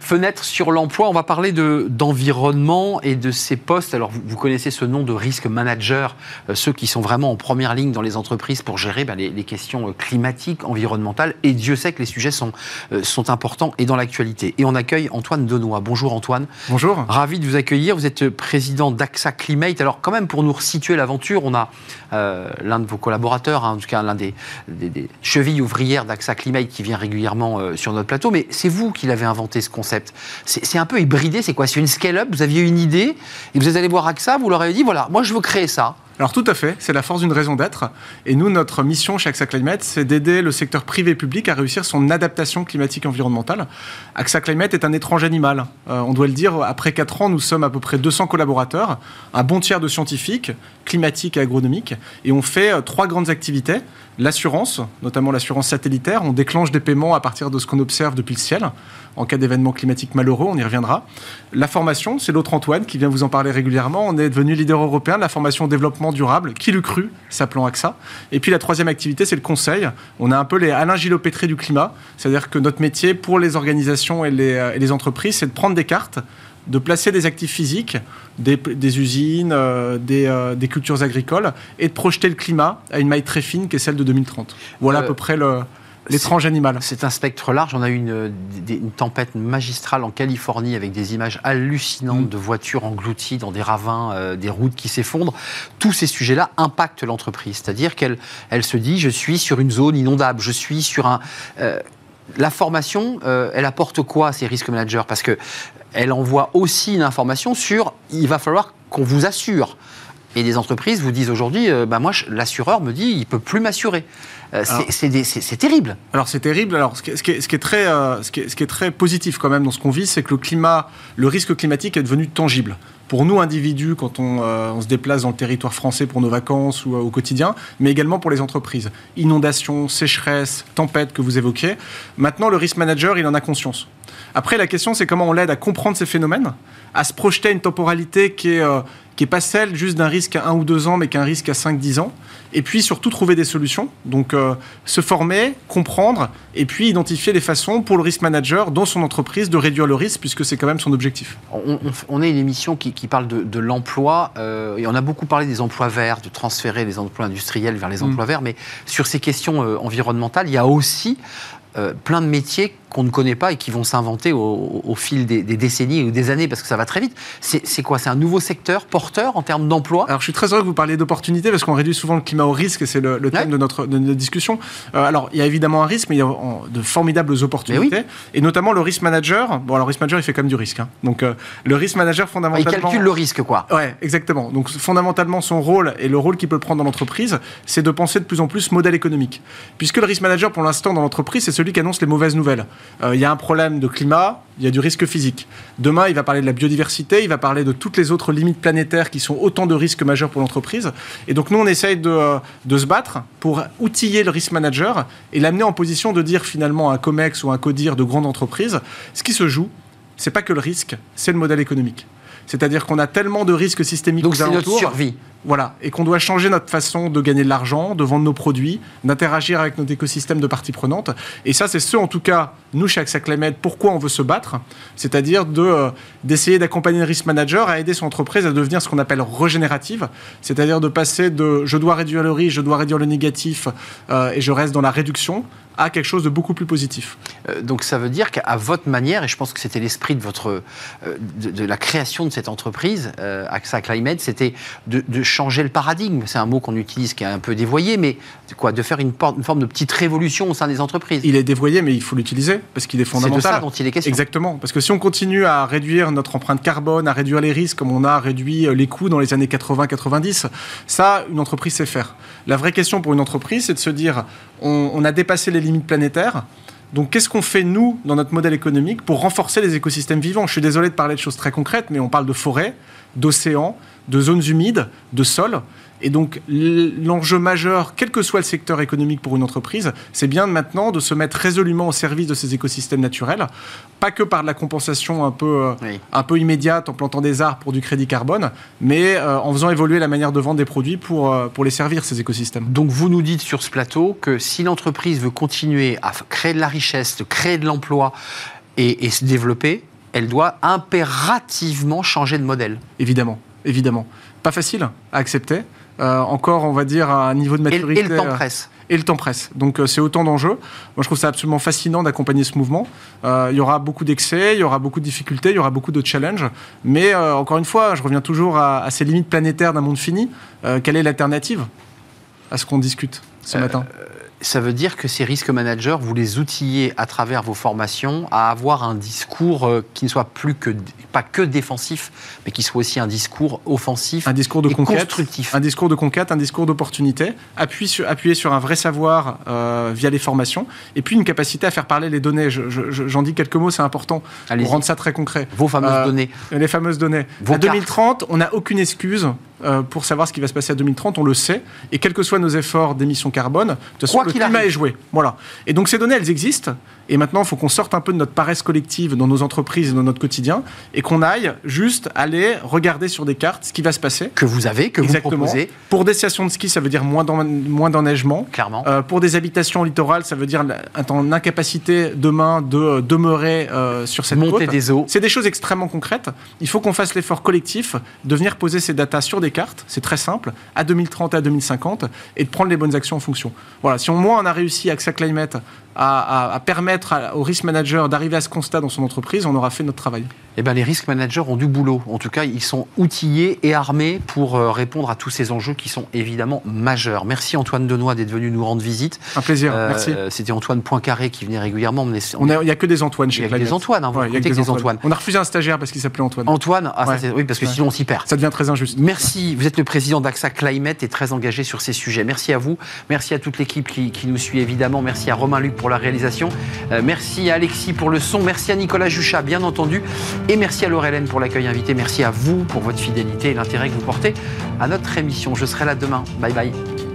Fenêtre sur l'emploi, on va parler d'environnement et de ces postes. Alors, vous, connaissez ce nom de risque manager, euh, ceux qui sont vraiment en première ligne dans les entreprises pour gérer ben, les, questions euh, climatiques, environnementales. Et Dieu sait que les sujets sont, euh, sont importants et dans l'actualité. Et on accueille Antoine Denois. Bonjour Antoine. Bonjour. Ravi de vous accueillir. Vous êtes président d'AXA Climate. Alors, quand même, pour nous resituer l'aventure, on a l'un de vos collaborateurs, hein, en tout cas l'un des, chevilles ouvrières d'AXA Climate qui vient régulièrement sur notre plateau. Mais c'est vous qui l'avez inventé ce concept. C'est un peu hybridé, c'est quoi? C'est une scale-up, vous aviez une idée, et vous êtes allé voir AXA, vous leur avez dit, voilà, moi je veux créer ça. Alors tout à fait, c'est la force d'une raison d'être. Et nous, notre mission chez AXA Climate, c'est d'aider le secteur privé et public à réussir son adaptation climatique environnementale. AXA Climate est un étrange animal. Euh, on doit le dire, après 4 ans, nous sommes à peu près 200 collaborateurs, un bon tiers de scientifiques, climatiques et agronomiques, et on fait euh, trois grandes activités. L'assurance, notamment l'assurance satellitaire, on déclenche des paiements à partir de ce qu'on observe depuis le ciel en cas d'événement climatique malheureux, on y reviendra. La formation, c'est l'autre Antoine qui vient vous en parler régulièrement. On est devenu leader européen de la formation au développement durable, qui le cru, s'appelant AXA? Et puis la troisième activité, c'est le conseil. On a un peu les Alain Gillot-Pétré du climat, c'est-à-dire que notre métier pour les organisations et les, euh, et les entreprises, c'est de prendre des cartes de placer des actifs physiques, des, usines, euh, des, euh, des, cultures agricoles, et de projeter le climat à une maille très fine qui est celle de 2030. Voilà à peu près le, L'étrange animal. C'est un spectre large. On a eu une, tempête magistrale en Californie avec des images hallucinantes mm. de voitures englouties dans des ravins, euh, des routes qui s'effondrent. Tous ces sujets-là impactent l'entreprise. C'est-à-dire qu'elle elle se dit je suis sur une zone inondable, je suis sur un. Euh, la formation, euh, elle apporte quoi à ces risques managers? Parce que elle envoie aussi une information sur il va falloir qu'on vous assure. Et des entreprises vous disent aujourd'hui, bah moi, l'assureur me dit, il peut plus m'assurer. Euh, c'est terrible. Alors c'est terrible. Alors ce qui, est, très, euh, ce, qui est, très positif quand même dans ce qu'on vit, c'est que le climat, le risque climatique est devenu tangible pour nous individus quand euh, on, se déplace dans le territoire français pour nos vacances ou au quotidien, mais également pour les entreprises. Inondations, sécheresse, tempêtes que vous évoquez. Maintenant, le risk manager, il en a conscience. Après, la question, c'est comment on l'aide à comprendre ces phénomènes, à se projeter à une temporalité qui est, qui n'est pas celle juste d'un risque à 1 ou 2 ans, mais qu'un risque à 5-10 ans. Et puis surtout trouver des solutions. Donc euh, se former, comprendre, et puis identifier les façons pour le risk manager dans son entreprise de réduire le risque, puisque c'est quand même son objectif. On, est une émission qui, parle de, l'emploi, euh, et on a beaucoup parlé des emplois verts, de transférer les emplois industriels vers les mm. emplois verts, mais sur ces questions euh, environnementales, il y a aussi plein de métiers qu'on ne connaît pas et qui vont s'inventer au, fil des, décennies ou des années parce que ça va très vite. C'est quoi? C'est un nouveau secteur porteur en termes d'emploi? Alors je suis très heureux que vous parliez d'opportunités parce qu'on réduit souvent le climat au risque et c'est le, thème de, notre, de, notre, discussion. Euh, alors il y a évidemment un risque mais il y a de formidables opportunités et notamment le risk manager. Bon alors le risk manager il fait quand même du risque. Hein. Donc euh, le risk manager fondamentalement... Il calcule le risque quoi. Ouais exactement. Donc fondamentalement son rôle et le rôle qu'il peut prendre dans l'entreprise c'est de penser de plus en plus modèle économique. Puisque le risk manager pour l'instant dans l'entreprise c'est celui qui annonce les mauvaises nouvelles. Euh, il y a un problème de climat, il y a du risque physique. Demain, il va parler de la biodiversité, il va parler de toutes les autres limites planétaires qui sont autant de risques majeurs pour l'entreprise. Et donc nous, on essaye de, euh, de, se battre pour outiller le risk manager et l'amener en position de dire finalement à un COMEX ou un CODIR de grande entreprise, ce qui se joue, c'est pas que le risque, c'est le modèle économique. C'est-à-dire qu'on a tellement de risques systémiques Donc c'est notre survie. Voilà, et qu'on doit changer notre façon de gagner de l'argent, de vendre nos produits, d'interagir avec notre écosystème de parties prenantes. Et ça, c'est ce, en tout cas, nous, chez AXA Climate, pourquoi on veut se battre, c'est-à-dire de, euh, d'essayer d'accompagner le risk manager à aider son entreprise à devenir ce qu'on appelle régénérative, c'est-à-dire de passer de je dois réduire le risque, je dois réduire le négatif, euh, et je reste dans la réduction, à quelque chose de beaucoup plus positif. Euh, donc ça veut dire qu'à votre manière, et je pense que c'était l'esprit de votre de, la création de cette entreprise, AXA Climate, c'était de, changer le paradigme. C'est un mot qu'on utilise qui est un peu dévoyé, mais quoi, de faire une, une, forme de petite révolution au sein des entreprises. Il est dévoyé, mais il faut l'utiliser parce qu'il est fondamental. C'est de ça dont il est question. Exactement, parce que si on continue à réduire notre empreinte carbone, à réduire les risques comme on a réduit les coûts dans les années 80-90, ça, une entreprise sait faire. La vraie question pour une entreprise, c'est de se dire, on, on a dépassé les limites planétaires. Donc qu'est-ce qu'on fait, nous, dans notre modèle économique, pour renforcer les écosystèmes vivants? Je suis désolé de parler de choses très concrètes, mais on parle de forêts, d'océans, de zones humides, de sols. Et donc l'enjeu majeur, quel que soit le secteur économique pour une entreprise, c'est bien maintenant de se mettre résolument au service de ces écosystèmes naturels, pas que par de la compensation un peu, euh, un peu immédiate en plantant des arbres pour du crédit carbone, mais euh, en faisant évoluer la manière de vendre des produits pour, euh, pour les servir, ces écosystèmes. Donc vous nous dites sur ce plateau que si l'entreprise veut continuer à créer de la richesse, créer de l'emploi et, et se développer, elle doit impérativement changer de modèle. Évidemment, évidemment. Pas facile à accepter. Euh, encore, on va dire, à un niveau de maturité. Et, le temps presse. Et le temps presse. Donc euh, c'est autant d'enjeux. Moi, je trouve ça absolument fascinant d'accompagner ce mouvement. Euh, il y aura beaucoup d'excès, il y aura beaucoup de difficultés, il y aura beaucoup de challenges. Mais encore une fois, je reviens toujours à, à ces limites planétaires d'un monde fini. quelle est l'alternative à ce qu'on discute ce matin? Ça veut dire que ces risques managers, vous les outillez à travers vos formations à avoir un discours euh, qui ne soit plus que pas que défensif, mais qui soit aussi un discours offensif, un discours de et conquête, constructif. un discours de conquête, un discours d'opportunité, appuyé sur, appuyé sur un vrai savoir euh, via les formations, et puis une capacité à faire parler les données. J'en dis quelques mots, c'est important pour rendre ça très concret. Vos fameuses euh, données. Les fameuses données. En 2030, on n'a aucune excuse pour savoir ce qui va se passer à 2030, on le sait. Et quels que soient nos efforts d'émissions carbone, de toute façon, le climat est joué. Voilà. Et donc ces données, elles existent. Et maintenant, il faut qu'on sorte un peu de notre paresse collective dans nos entreprises et dans notre quotidien et qu'on aille juste aller regarder sur des cartes ce qui va se passer. Que vous avez, que vous proposez. Pour des stations de ski, ça veut dire moins d'enneigement. Clairement. Euh, pour des habitations littorales, ça veut dire en incapacité demain de euh, demeurer euh, sur cette Monter des eaux. C'est des choses extrêmement concrètes. Il faut qu'on fasse l'effort collectif de venir poser ces datas sur des cartes. C'est très simple, à 2030 et à 2050, et de prendre les bonnes actions en fonction. Voilà. Si au moins on a réussi avec sa Climate à, permettre au risk manager d'arriver à ce constat dans son entreprise, on aura fait notre travail. Eh ben, les risk managers ont du boulot. En tout cas, ils sont outillés et armés pour euh, répondre à tous ces enjeux qui sont évidemment majeurs. Merci Antoine Denoy d'être venu nous rendre visite. Un plaisir, euh, merci. C'était Antoine Poincaré qui venait régulièrement. Il n'y a que des Antoine chez Il y a des Antoine, hein, que des Antoine. On a refusé un stagiaire parce qu'il s'appelait Antoine. Antoine, ah, oui, parce que sinon on s'y perd. Ça devient très injuste. Merci. Vous êtes le président d'AXA Climate et très engagé sur ces sujets. Merci à vous. Merci à toute l'équipe qui, qui, nous suit évidemment. Merci à Romain Luc pour la réalisation. Euh, merci à Alexis pour le son. Merci à Nicolas Juchat, bien entendu. Et merci à Laurel pour l'accueil invité. Merci à vous pour votre fidélité et l'intérêt que vous portez à notre émission. Je serai là demain. Bye bye.